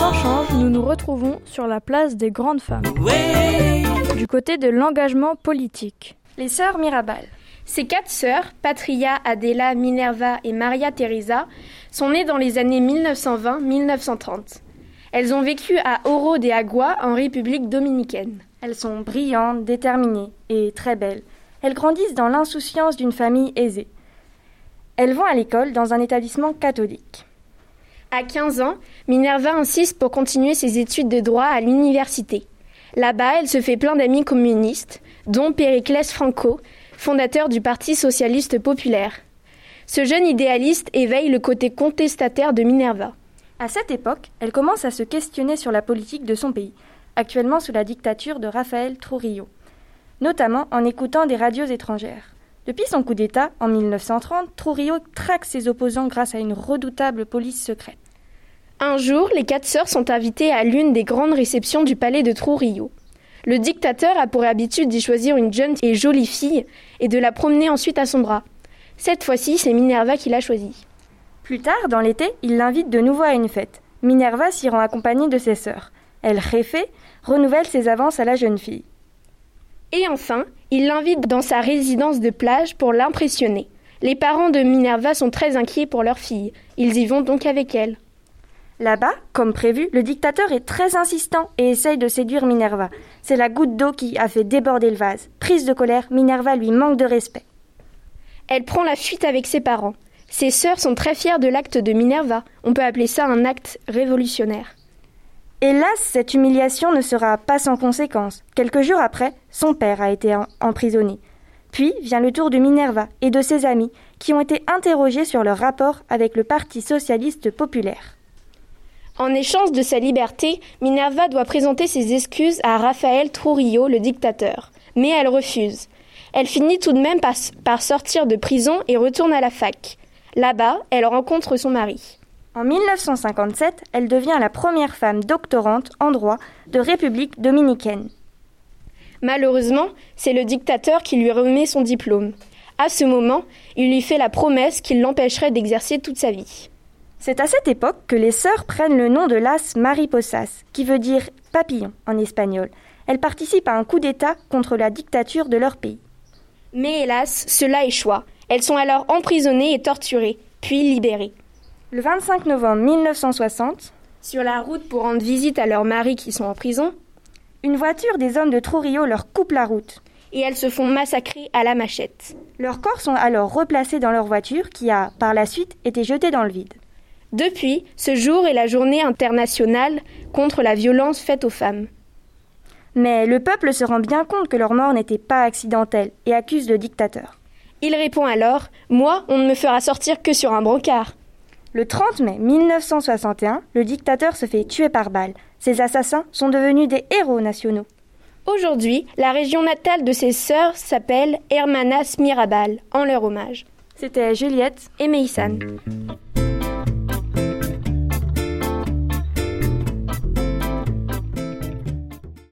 temps change, nous nous retrouvons sur la place des grandes femmes. Du côté de l'engagement politique. Les sœurs Mirabal. Ces quatre sœurs, Patria, Adela, Minerva et Maria Teresa, sont nées dans les années 1920-1930. Elles ont vécu à Oro de Agua en République dominicaine. Elles sont brillantes, déterminées et très belles. Elles grandissent dans l'insouciance d'une famille aisée. Elles vont à l'école dans un établissement catholique. À 15 ans, Minerva insiste pour continuer ses études de droit à l'université. Là-bas, elle se fait plein d'amis communistes, dont Périclès Franco, fondateur du Parti socialiste populaire. Ce jeune idéaliste éveille le côté contestataire de Minerva. À cette époque, elle commence à se questionner sur la politique de son pays, actuellement sous la dictature de Rafael Trujillo, notamment en écoutant des radios étrangères. Depuis son coup d'État, en 1930, Trujillo traque ses opposants grâce à une redoutable police secrète. Un jour, les quatre sœurs sont invitées à l'une des grandes réceptions du palais de Trujillo. Le dictateur a pour habitude d'y choisir une jeune et jolie fille et de la promener ensuite à son bras. Cette fois-ci, c'est Minerva qui l'a choisie. Plus tard, dans l'été, il l'invite de nouveau à une fête. Minerva s'y rend accompagnée de ses sœurs. Elle réfait, renouvelle ses avances à la jeune fille. Et enfin, il l'invite dans sa résidence de plage pour l'impressionner. Les parents de Minerva sont très inquiets pour leur fille. Ils y vont donc avec elle. Là-bas, comme prévu, le dictateur est très insistant et essaye de séduire Minerva. C'est la goutte d'eau qui a fait déborder le vase. Prise de colère, Minerva lui manque de respect. Elle prend la fuite avec ses parents. Ses sœurs sont très fières de l'acte de Minerva. On peut appeler ça un acte révolutionnaire. Hélas, cette humiliation ne sera pas sans conséquence. Quelques jours après, son père a été emprisonné. Puis vient le tour de Minerva et de ses amis, qui ont été interrogés sur leur rapport avec le Parti socialiste populaire. En échange de sa liberté, Minerva doit présenter ses excuses à Raphaël Trujillo, le dictateur. Mais elle refuse. Elle finit tout de même par, par sortir de prison et retourne à la fac. Là-bas, elle rencontre son mari. En 1957, elle devient la première femme doctorante en droit de République dominicaine. Malheureusement, c'est le dictateur qui lui remet son diplôme. À ce moment, il lui fait la promesse qu'il l'empêcherait d'exercer toute sa vie. C'est à cette époque que les sœurs prennent le nom de las mariposas, qui veut dire papillon en espagnol. Elles participent à un coup d'État contre la dictature de leur pays. Mais hélas, cela échoua. Elles sont alors emprisonnées et torturées, puis libérées. Le 25 novembre 1960, sur la route pour rendre visite à leurs maris qui sont en prison, une voiture des hommes de Trujillo leur coupe la route. Et elles se font massacrer à la machette. Leurs corps sont alors replacés dans leur voiture qui a, par la suite, été jetée dans le vide. Depuis, ce jour est la journée internationale contre la violence faite aux femmes. Mais le peuple se rend bien compte que leur mort n'était pas accidentelle et accuse le dictateur. Il répond alors Moi, on ne me fera sortir que sur un brancard. Le 30 mai 1961, le dictateur se fait tuer par balle. Ses assassins sont devenus des héros nationaux. Aujourd'hui, la région natale de ses sœurs s'appelle Hermanas Mirabal, en leur hommage. C'était Juliette et Meissan.